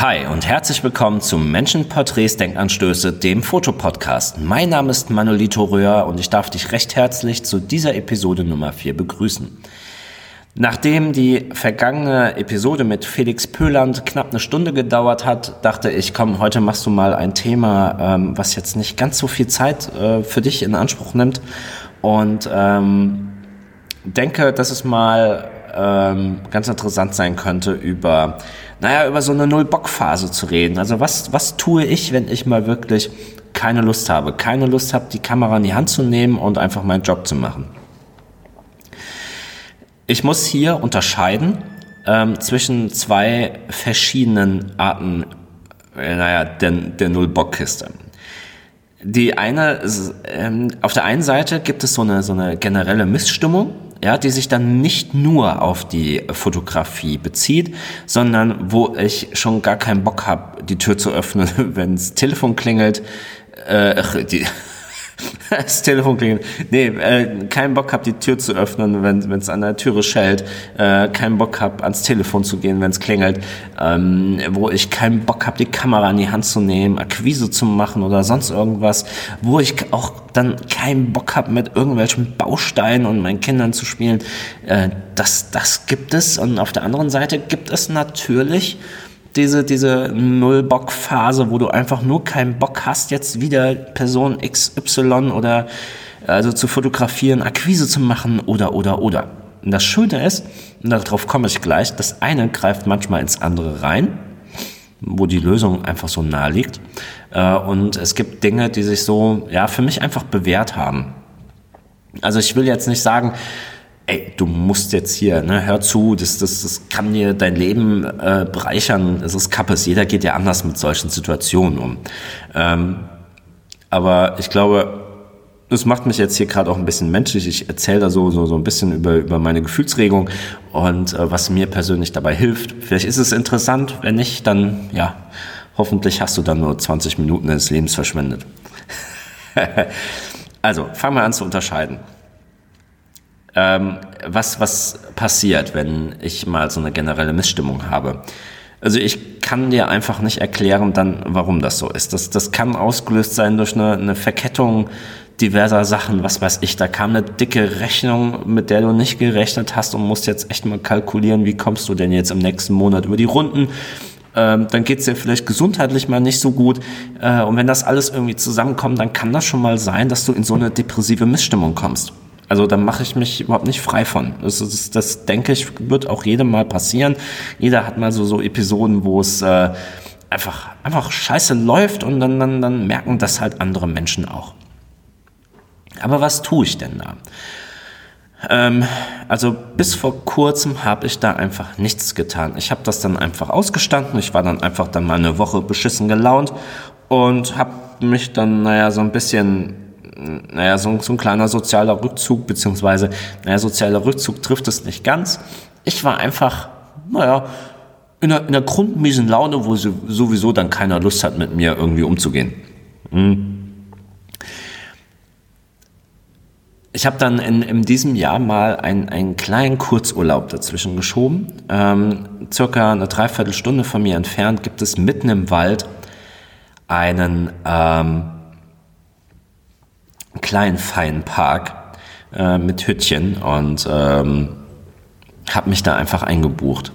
Hi und herzlich willkommen zum Menschenporträts Denkanstöße, dem Fotopodcast. Mein Name ist Manolito Röhr und ich darf dich recht herzlich zu dieser Episode Nummer 4 begrüßen. Nachdem die vergangene Episode mit Felix Pöland knapp eine Stunde gedauert hat, dachte ich, komm, heute machst du mal ein Thema, ähm, was jetzt nicht ganz so viel Zeit äh, für dich in Anspruch nimmt und ähm, denke, dass es mal ähm, ganz interessant sein könnte, über, naja, über so eine Null-Bock-Phase zu reden. Also was, was tue ich, wenn ich mal wirklich keine Lust habe, keine Lust habe, die Kamera in die Hand zu nehmen und einfach meinen Job zu machen. Ich muss hier unterscheiden ähm, zwischen zwei verschiedenen Arten, äh, naja, der, der Null-Bock-Kiste. Die eine, ähm, auf der einen Seite gibt es so eine, so eine generelle Missstimmung, ja, die sich dann nicht nur auf die Fotografie bezieht, sondern wo ich schon gar keinen Bock habe, die Tür zu öffnen, wenns Telefon klingelt. Äh, die, das Telefon klingelt. Nee, äh, keinen Bock hab, die Tür zu öffnen, wenn es an der Türe schellt. Äh, keinen Bock hab, ans Telefon zu gehen, wenn es klingelt. Ähm, wo ich keinen Bock hab, die Kamera in die Hand zu nehmen, Akquise zu machen oder sonst irgendwas. Wo ich auch dann keinen Bock hab, mit irgendwelchen Bausteinen und meinen Kindern zu spielen. Äh, das, das gibt es. Und auf der anderen Seite gibt es natürlich diese, diese Null-Bock-Phase, wo du einfach nur keinen Bock hast, jetzt wieder Person XY oder also zu fotografieren, Akquise zu machen oder, oder, oder. Und das Schöne ist, und darauf komme ich gleich, das eine greift manchmal ins andere rein, wo die Lösung einfach so nahe liegt. Äh, und es gibt Dinge, die sich so, ja, für mich einfach bewährt haben. Also ich will jetzt nicht sagen, ey, du musst jetzt hier, ne, hör zu, das, das, das kann dir dein Leben äh, bereichern, es ist Kappes, jeder geht ja anders mit solchen Situationen um. Ähm, aber ich glaube, das macht mich jetzt hier gerade auch ein bisschen menschlich. Ich erzähle da so, so, so ein bisschen über, über meine Gefühlsregung und äh, was mir persönlich dabei hilft. Vielleicht ist es interessant, wenn nicht, dann ja, hoffentlich hast du dann nur 20 Minuten deines Lebens verschwendet. also, fangen wir an zu unterscheiden ähm, was, was passiert, wenn ich mal so eine generelle Missstimmung habe. Also ich kann dir einfach nicht erklären dann, warum das so ist. Das, das kann ausgelöst sein durch eine, eine Verkettung diverser Sachen, was weiß ich. Da kam eine dicke Rechnung, mit der du nicht gerechnet hast und musst jetzt echt mal kalkulieren, wie kommst du denn jetzt im nächsten Monat über die Runden. Ähm, dann geht's dir vielleicht gesundheitlich mal nicht so gut. Äh, und wenn das alles irgendwie zusammenkommt, dann kann das schon mal sein, dass du in so eine depressive Missstimmung kommst. Also da mache ich mich überhaupt nicht frei von. Das, das, das denke ich, wird auch jedem mal passieren. Jeder hat mal so, so Episoden, wo es äh, einfach, einfach scheiße läuft und dann, dann, dann merken das halt andere Menschen auch. Aber was tue ich denn da? Ähm, also bis vor kurzem habe ich da einfach nichts getan. Ich habe das dann einfach ausgestanden. Ich war dann einfach dann mal eine Woche beschissen gelaunt und habe mich dann, naja, so ein bisschen naja, so, so ein kleiner sozialer Rückzug, beziehungsweise, naja, sozialer Rückzug trifft es nicht ganz. Ich war einfach, naja, in einer, in einer grundmiesen Laune, wo sowieso dann keiner Lust hat, mit mir irgendwie umzugehen. Hm. Ich habe dann in, in diesem Jahr mal einen, einen kleinen Kurzurlaub dazwischen geschoben. Ähm, circa eine Dreiviertelstunde von mir entfernt gibt es mitten im Wald einen ähm, kleinen, feinen Park äh, mit Hüttchen und ähm, habe mich da einfach eingebucht.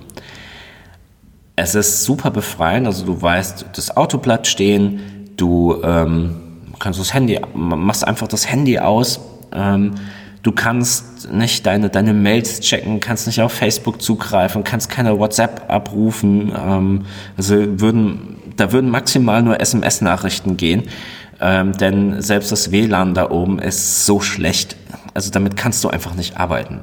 Es ist super befreiend, also du weißt, das Auto bleibt stehen, du ähm, kannst das Handy, machst einfach das Handy aus, ähm, du kannst nicht deine, deine Mails checken, kannst nicht auf Facebook zugreifen, kannst keine WhatsApp abrufen, ähm, also würden, da würden maximal nur SMS-Nachrichten gehen ähm, denn selbst das WLAN da oben ist so schlecht. Also damit kannst du einfach nicht arbeiten.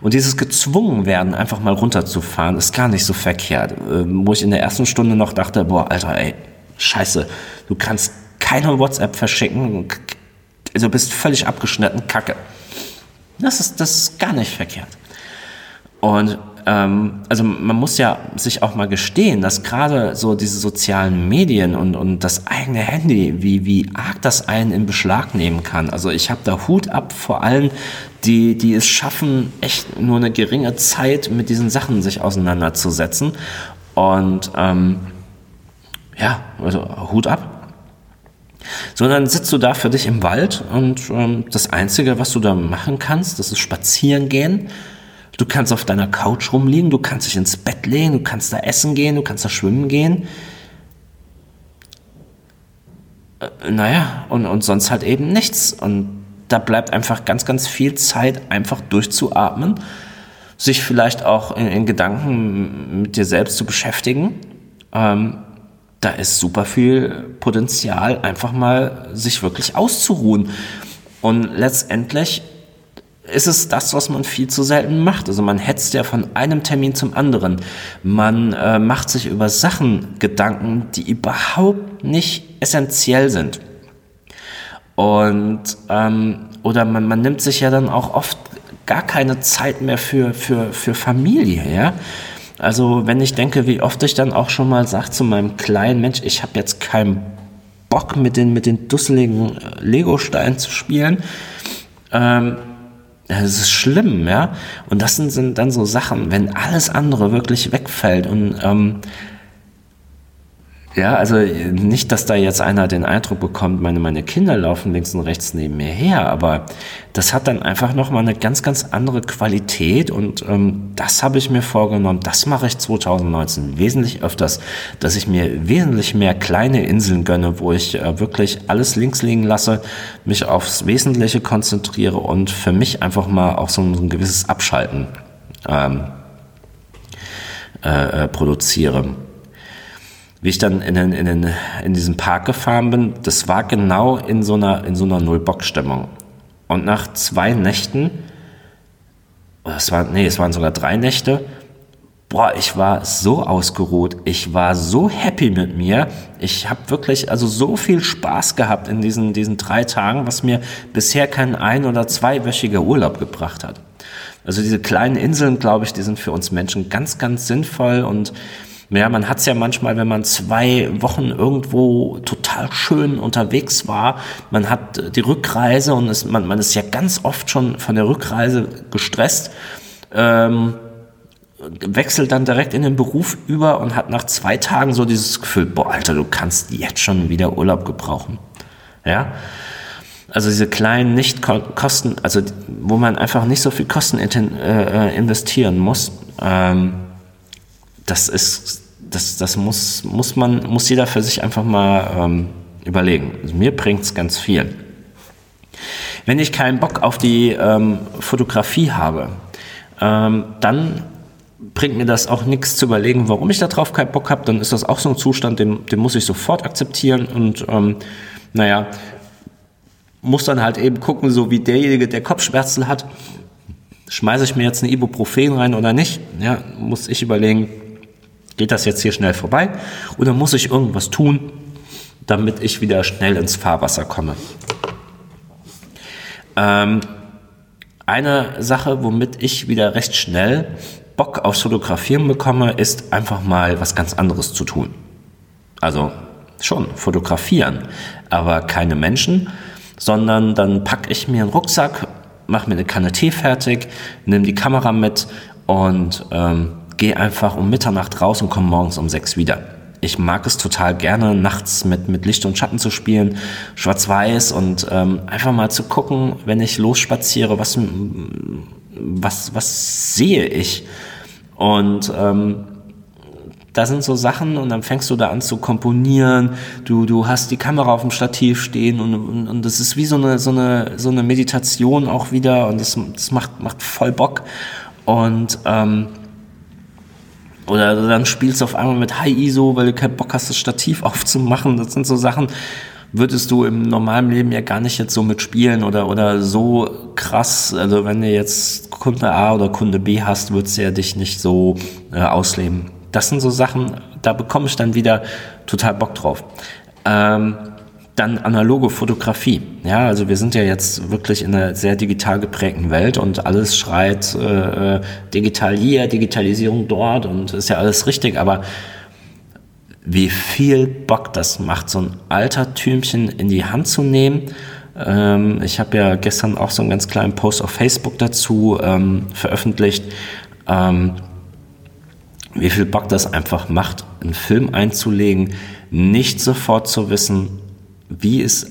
Und dieses gezwungen werden, einfach mal runterzufahren, ist gar nicht so verkehrt. Ähm, wo ich in der ersten Stunde noch dachte, boah, Alter, ey, scheiße, du kannst keine WhatsApp verschicken, also bist völlig abgeschnitten, kacke. Das ist, das ist gar nicht verkehrt. Und ähm, also man muss ja sich auch mal gestehen, dass gerade so diese sozialen Medien und, und das eigene Handy, wie, wie arg das einen in Beschlag nehmen kann. Also ich habe da Hut ab vor allen, die, die es schaffen, echt nur eine geringe Zeit mit diesen Sachen sich auseinanderzusetzen. Und ähm, ja, also Hut ab. So, dann sitzt du da für dich im Wald und ähm, das Einzige, was du da machen kannst, das ist spazieren gehen. Du kannst auf deiner Couch rumliegen, du kannst dich ins Bett legen, du kannst da essen gehen, du kannst da schwimmen gehen. Äh, naja, und, und sonst halt eben nichts. Und da bleibt einfach ganz, ganz viel Zeit, einfach durchzuatmen, sich vielleicht auch in, in Gedanken mit dir selbst zu beschäftigen. Ähm, da ist super viel Potenzial, einfach mal sich wirklich auszuruhen. Und letztendlich ist es das, was man viel zu selten macht. Also man hetzt ja von einem Termin zum anderen. Man äh, macht sich über Sachen Gedanken, die überhaupt nicht essentiell sind. Und ähm, oder man, man nimmt sich ja dann auch oft gar keine Zeit mehr für, für, für Familie, ja. Also wenn ich denke, wie oft ich dann auch schon mal sage zu meinem kleinen Mensch, ich habe jetzt keinen Bock mit den, mit den dusseligen äh, Lego-Steinen zu spielen, ähm, das ist schlimm, ja. Und das sind, sind dann so Sachen, wenn alles andere wirklich wegfällt und ähm, ja, also nicht, dass da jetzt einer den Eindruck bekommt, meine, meine Kinder laufen links und rechts neben mir her, aber das hat dann einfach nochmal eine ganz, ganz andere Qualität und ähm, das habe ich mir vorgenommen, das mache ich 2019 wesentlich öfters, dass ich mir wesentlich mehr kleine Inseln gönne, wo ich äh, wirklich alles links liegen lasse, mich aufs Wesentliche konzentriere und für mich einfach mal auch so ein, so ein gewisses Abschalten ähm, äh, äh produziere wie ich dann in, den, in, den, in diesen Park gefahren bin, das war genau in so einer, in so einer Null-Bock-Stimmung. Und nach zwei Nächten, es war, nee, es waren sogar drei Nächte, boah, ich war so ausgeruht, ich war so happy mit mir. Ich habe wirklich also so viel Spaß gehabt in diesen, diesen drei Tagen, was mir bisher kein ein- oder zweiwöchiger Urlaub gebracht hat. Also diese kleinen Inseln, glaube ich, die sind für uns Menschen ganz, ganz sinnvoll und ja, man hat es ja manchmal, wenn man zwei Wochen irgendwo total schön unterwegs war, man hat die Rückreise und es, man, man ist ja ganz oft schon von der Rückreise gestresst, ähm, wechselt dann direkt in den Beruf über und hat nach zwei Tagen so dieses Gefühl, boah, Alter, du kannst jetzt schon wieder Urlaub gebrauchen. Ja, also diese kleinen Nicht-Kosten, also wo man einfach nicht so viel Kosten äh, investieren muss, ähm, das ist, das, das muss, muss man, muss jeder für sich einfach mal ähm, überlegen. Also mir bringt es ganz viel. Wenn ich keinen Bock auf die ähm, Fotografie habe, ähm, dann bringt mir das auch nichts zu überlegen, warum ich darauf keinen Bock habe. Dann ist das auch so ein Zustand, den, den muss ich sofort akzeptieren und ähm, naja, muss dann halt eben gucken, so wie derjenige, der Kopfschmerzen hat, schmeiße ich mir jetzt ein Ibuprofen rein oder nicht? Ja, muss ich überlegen, Geht das jetzt hier schnell vorbei oder muss ich irgendwas tun, damit ich wieder schnell ins Fahrwasser komme? Ähm, eine Sache, womit ich wieder recht schnell Bock aufs Fotografieren bekomme, ist einfach mal was ganz anderes zu tun. Also schon fotografieren, aber keine Menschen, sondern dann packe ich mir einen Rucksack, mache mir eine Kanne Tee fertig, nehme die Kamera mit und ähm, gehe einfach um Mitternacht raus und komme morgens um sechs wieder. Ich mag es total gerne, nachts mit, mit Licht und Schatten zu spielen, schwarz-weiß und ähm, einfach mal zu gucken, wenn ich losspaziere, was, was, was sehe ich. Und ähm, da sind so Sachen und dann fängst du da an zu komponieren. Du, du hast die Kamera auf dem Stativ stehen und, und, und das ist wie so eine, so eine, so eine Meditation auch wieder und das, das macht, macht voll Bock. Und ähm, oder dann spielst du auf einmal mit High ISO, weil du keinen Bock hast, das Stativ aufzumachen. Das sind so Sachen, würdest du im normalen Leben ja gar nicht jetzt so mitspielen oder, oder so krass. Also wenn du jetzt Kunde A oder Kunde B hast, würdest du ja dich nicht so äh, ausleben. Das sind so Sachen, da bekomme ich dann wieder total Bock drauf. Ähm, dann analoge Fotografie. Ja, also wir sind ja jetzt wirklich in einer sehr digital geprägten Welt und alles schreit äh, äh, digital hier, Digitalisierung dort und ist ja alles richtig, aber wie viel Bock das macht, so ein Altertümchen in die Hand zu nehmen. Ähm, ich habe ja gestern auch so einen ganz kleinen Post auf Facebook dazu ähm, veröffentlicht. Ähm, wie viel Bock das einfach macht, einen Film einzulegen, nicht sofort zu wissen, wie es,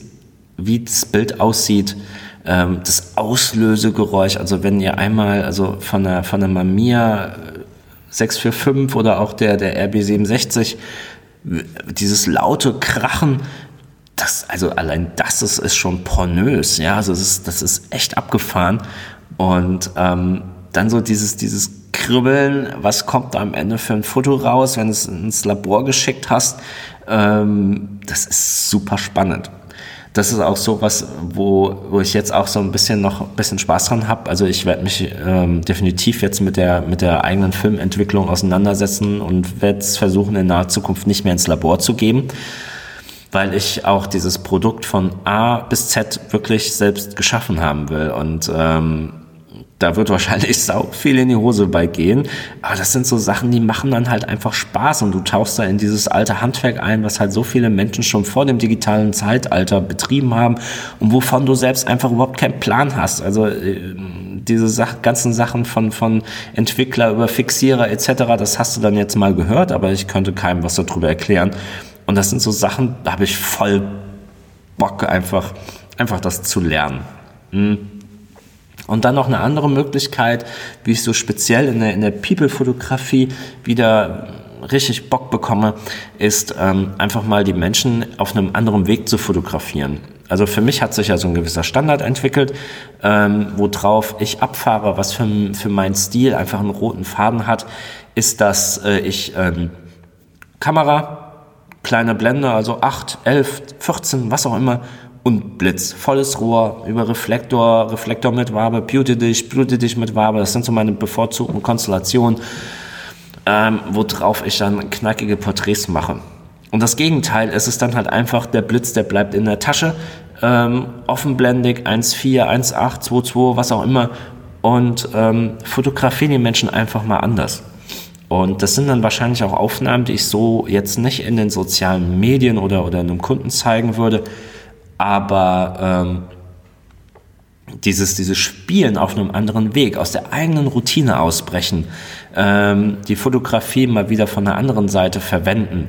wie das Bild aussieht, ähm, das Auslösegeräusch, also wenn ihr einmal, also von der, von der Mamiya 645 oder auch der, der RB67, dieses laute Krachen, das, also allein das ist, ist schon pornös, ja, also das ist, das ist echt abgefahren. Und ähm, dann so dieses, dieses Kribbeln, was kommt da am Ende für ein Foto raus, wenn du es ins Labor geschickt hast, ähm, das ist super spannend. Das ist auch so was, wo, wo ich jetzt auch so ein bisschen noch ein bisschen Spaß dran habe. Also ich werde mich ähm, definitiv jetzt mit der, mit der eigenen Filmentwicklung auseinandersetzen und werde es versuchen, in naher Zukunft nicht mehr ins Labor zu geben weil ich auch dieses Produkt von A bis Z wirklich selbst geschaffen haben will. Und ähm, da wird wahrscheinlich sau viel in die Hose bei gehen. Aber das sind so Sachen, die machen dann halt einfach Spaß und du tauchst da in dieses alte Handwerk ein, was halt so viele Menschen schon vor dem digitalen Zeitalter betrieben haben und wovon du selbst einfach überhaupt keinen Plan hast. Also äh, diese Sach ganzen Sachen von, von Entwickler über Fixierer etc., das hast du dann jetzt mal gehört, aber ich könnte keinem was darüber erklären. Und das sind so Sachen, da habe ich voll Bock, einfach, einfach das zu lernen. Hm. Und dann noch eine andere Möglichkeit, wie ich so speziell in der, in der People-Fotografie wieder richtig Bock bekomme, ist ähm, einfach mal die Menschen auf einem anderen Weg zu fotografieren. Also für mich hat sich ja so ein gewisser Standard entwickelt, ähm, worauf ich abfahre, was für, für meinen Stil einfach einen roten Faden hat, ist, dass äh, ich ähm, Kamera, kleine Blende, also 8, 11, 14, was auch immer, und Blitz. Volles Rohr, über Reflektor, Reflektor mit Wabe, Beauty dich, Beauty dich mit Wabe. Das sind so meine bevorzugten Konstellationen, ähm, worauf ich dann knackige Porträts mache. Und das Gegenteil ist es dann halt einfach, der Blitz, der bleibt in der Tasche, ähm, offenblendig, 1,4, 1,8, 2,2, was auch immer. Und ähm, fotografieren die Menschen einfach mal anders. Und das sind dann wahrscheinlich auch Aufnahmen, die ich so jetzt nicht in den sozialen Medien oder, oder einem Kunden zeigen würde. Aber ähm, dieses, dieses Spielen auf einem anderen Weg, aus der eigenen Routine ausbrechen, ähm, die Fotografie mal wieder von der anderen Seite verwenden,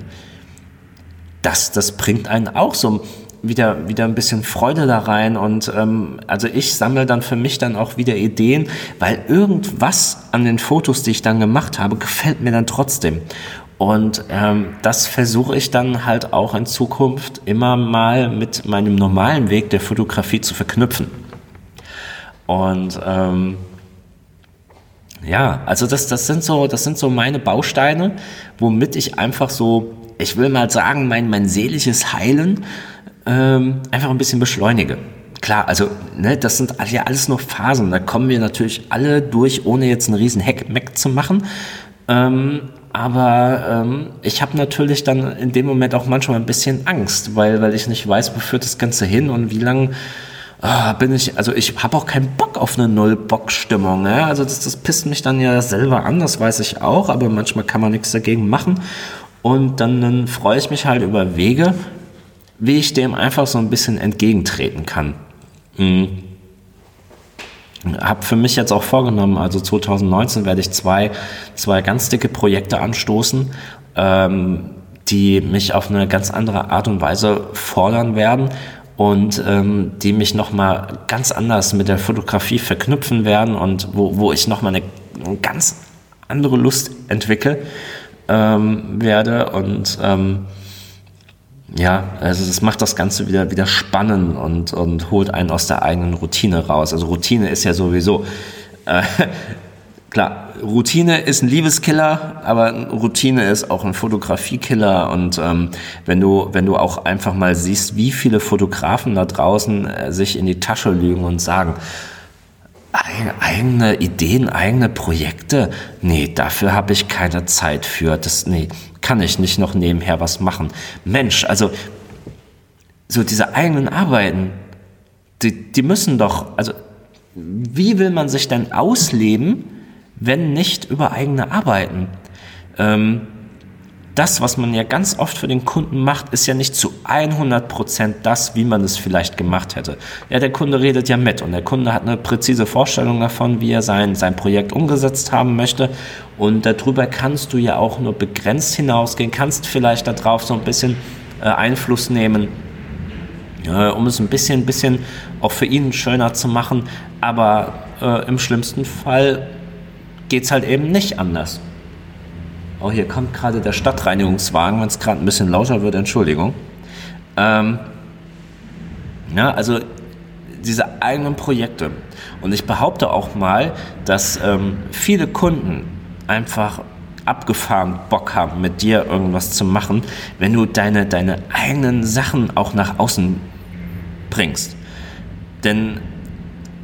das, das bringt einen auch so wieder, wieder ein bisschen Freude da rein und ähm, also ich sammle dann für mich dann auch wieder Ideen, weil irgendwas an den Fotos, die ich dann gemacht habe, gefällt mir dann trotzdem. Und ähm, das versuche ich dann halt auch in Zukunft immer mal mit meinem normalen Weg der Fotografie zu verknüpfen. Und ähm, ja, also das, das sind so, das sind so meine Bausteine, womit ich einfach so, ich will mal sagen, mein, mein seelisches Heilen ähm, einfach ein bisschen beschleunige. Klar, also ne, das sind ja alles nur Phasen. Da kommen wir natürlich alle durch, ohne jetzt einen riesen Hack-Mac zu machen. Aber ähm, ich habe natürlich dann in dem Moment auch manchmal ein bisschen Angst, weil, weil ich nicht weiß, wo führt das Ganze hin und wie lange ah, bin ich, also ich habe auch keinen Bock auf eine Null-Bock-Stimmung. Ja? Also das, das pisst mich dann ja selber an, das weiß ich auch, aber manchmal kann man nichts dagegen machen. Und dann, dann freue ich mich halt über Wege, wie ich dem einfach so ein bisschen entgegentreten kann. Mhm. Habe für mich jetzt auch vorgenommen, also 2019 werde ich zwei, zwei ganz dicke Projekte anstoßen, ähm, die mich auf eine ganz andere Art und Weise fordern werden und ähm, die mich nochmal ganz anders mit der Fotografie verknüpfen werden und wo, wo ich nochmal eine, eine ganz andere Lust entwickle ähm, werde und ähm, ja, also das macht das Ganze wieder, wieder spannend und, und holt einen aus der eigenen Routine raus. Also Routine ist ja sowieso, äh, klar, Routine ist ein Liebeskiller, aber Routine ist auch ein Fotografiekiller. Und ähm, wenn du, wenn du auch einfach mal siehst, wie viele Fotografen da draußen äh, sich in die Tasche lügen und sagen, eigene Ideen, eigene Projekte, nee, dafür habe ich keine Zeit für. Das, nee, kann ich nicht noch nebenher was machen. Mensch, also so diese eigenen Arbeiten, die, die müssen doch, also wie will man sich denn ausleben, wenn nicht über eigene Arbeiten? Ähm, das, was man ja ganz oft für den Kunden macht, ist ja nicht zu 100 Prozent das, wie man es vielleicht gemacht hätte. Ja, der Kunde redet ja mit und der Kunde hat eine präzise Vorstellung davon, wie er sein, sein Projekt umgesetzt haben möchte und darüber kannst du ja auch nur begrenzt hinausgehen, kannst vielleicht darauf so ein bisschen äh, Einfluss nehmen, äh, um es ein bisschen, bisschen auch für ihn schöner zu machen. Aber äh, im schlimmsten Fall geht es halt eben nicht anders. Oh, hier kommt gerade der Stadtreinigungswagen, wenn es gerade ein bisschen lauter wird, Entschuldigung. Ähm, ja, also diese eigenen Projekte. Und ich behaupte auch mal, dass ähm, viele Kunden einfach abgefahren Bock haben, mit dir irgendwas zu machen, wenn du deine, deine eigenen Sachen auch nach außen bringst. Denn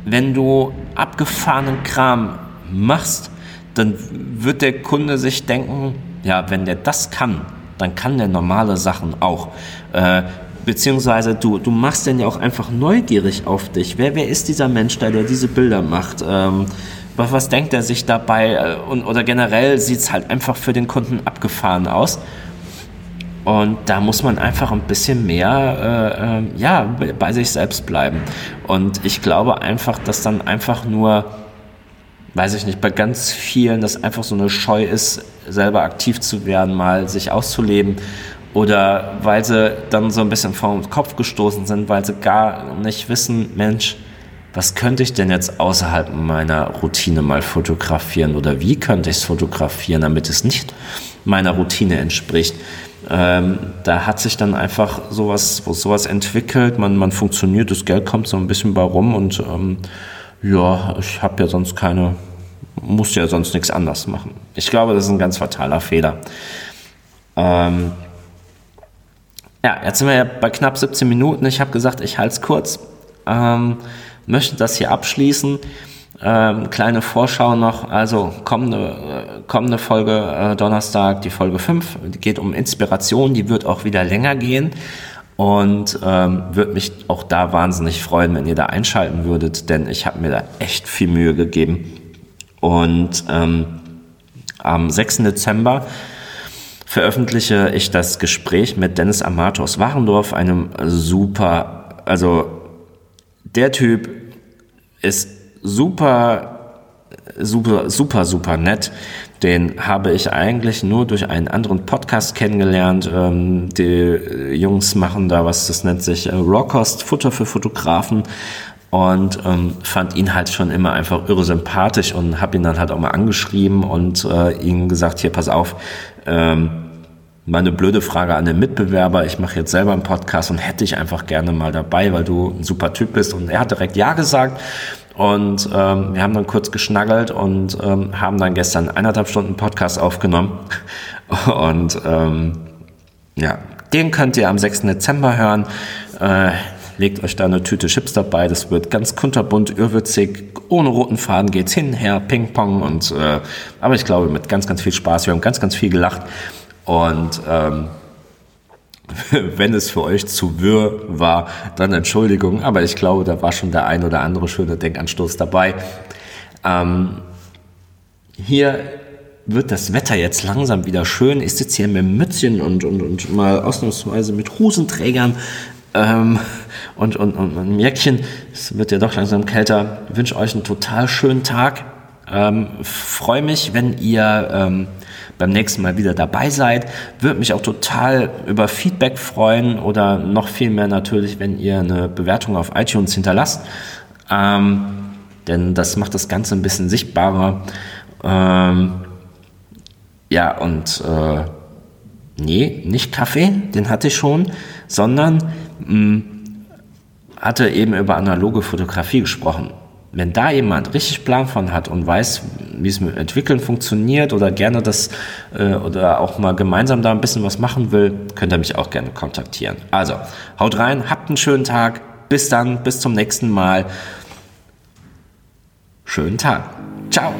wenn du abgefahrenen Kram machst, dann wird der Kunde sich denken, ja, wenn der das kann, dann kann der normale Sachen auch. Äh, beziehungsweise du, du machst den ja auch einfach neugierig auf dich. Wer, wer ist dieser Mensch, der, der diese Bilder macht? Ähm, was, was denkt er sich dabei? Äh, und, oder generell sieht es halt einfach für den Kunden abgefahren aus. Und da muss man einfach ein bisschen mehr äh, äh, ja, bei sich selbst bleiben. Und ich glaube einfach, dass dann einfach nur weiß ich nicht, bei ganz vielen das einfach so eine Scheu ist, selber aktiv zu werden, mal sich auszuleben. Oder weil sie dann so ein bisschen vor Kopf gestoßen sind, weil sie gar nicht wissen, Mensch, was könnte ich denn jetzt außerhalb meiner Routine mal fotografieren oder wie könnte ich es fotografieren, damit es nicht meiner Routine entspricht. Ähm, da hat sich dann einfach sowas, sowas entwickelt, man, man funktioniert, das Geld kommt so ein bisschen bei rum und ähm, ja, ich habe ja sonst keine, muss ja sonst nichts anders machen. Ich glaube, das ist ein ganz fataler Fehler. Ähm, ja, jetzt sind wir ja bei knapp 17 Minuten. Ich habe gesagt, ich halte es kurz. Ähm, möchte das hier abschließen. Ähm, kleine Vorschau noch, also kommende, äh, kommende Folge äh, Donnerstag, die Folge 5, die geht um Inspiration, die wird auch wieder länger gehen. Und ähm, würde mich auch da wahnsinnig freuen, wenn ihr da einschalten würdet, denn ich habe mir da echt viel Mühe gegeben. Und ähm, am 6. Dezember veröffentliche ich das Gespräch mit Dennis Amato aus Warendorf, einem super, also der Typ ist super, super, super, super nett. Den habe ich eigentlich nur durch einen anderen Podcast kennengelernt. Ähm, die Jungs machen da was, das nennt sich äh, Rawcost, Futter für Fotografen. Und ähm, fand ihn halt schon immer einfach irre sympathisch und habe ihn dann halt auch mal angeschrieben und äh, ihm gesagt, hier, pass auf, ähm, meine blöde Frage an den Mitbewerber. Ich mache jetzt selber einen Podcast und hätte ich einfach gerne mal dabei, weil du ein super Typ bist. Und er hat direkt Ja gesagt. Und ähm, wir haben dann kurz geschnaggelt und ähm, haben dann gestern eineinhalb Stunden Podcast aufgenommen. Und ähm, ja, den könnt ihr am 6. Dezember hören. Äh, legt euch da eine Tüte Chips dabei. Das wird ganz kunterbunt, irrwitzig. Ohne roten Faden geht's hin, her, Ping-Pong. Äh, aber ich glaube, mit ganz, ganz viel Spaß. Wir haben ganz, ganz viel gelacht. Und ähm, wenn es für euch zu wirr war, dann Entschuldigung, aber ich glaube, da war schon der ein oder andere schöne Denkanstoß dabei. Ähm, hier wird das Wetter jetzt langsam wieder schön. Ich sitze hier mit Mützchen und, und, und mal ausnahmsweise mit Hosenträgern ähm, und, und, und, und Jäckchen. Es wird ja doch langsam kälter. Ich wünsche euch einen total schönen Tag. Ähm, Freue mich, wenn ihr ähm, beim nächsten Mal wieder dabei seid. Würde mich auch total über Feedback freuen oder noch viel mehr natürlich, wenn ihr eine Bewertung auf iTunes hinterlasst. Ähm, denn das macht das Ganze ein bisschen sichtbarer. Ähm, ja, und äh, nee, nicht Kaffee, den hatte ich schon, sondern mh, mm, hatte eben über analoge Fotografie gesprochen wenn da jemand richtig Plan von hat und weiß, wie es mit Entwickeln funktioniert oder gerne das äh, oder auch mal gemeinsam da ein bisschen was machen will, könnt ihr mich auch gerne kontaktieren. Also, haut rein, habt einen schönen Tag. Bis dann, bis zum nächsten Mal. Schönen Tag. Ciao.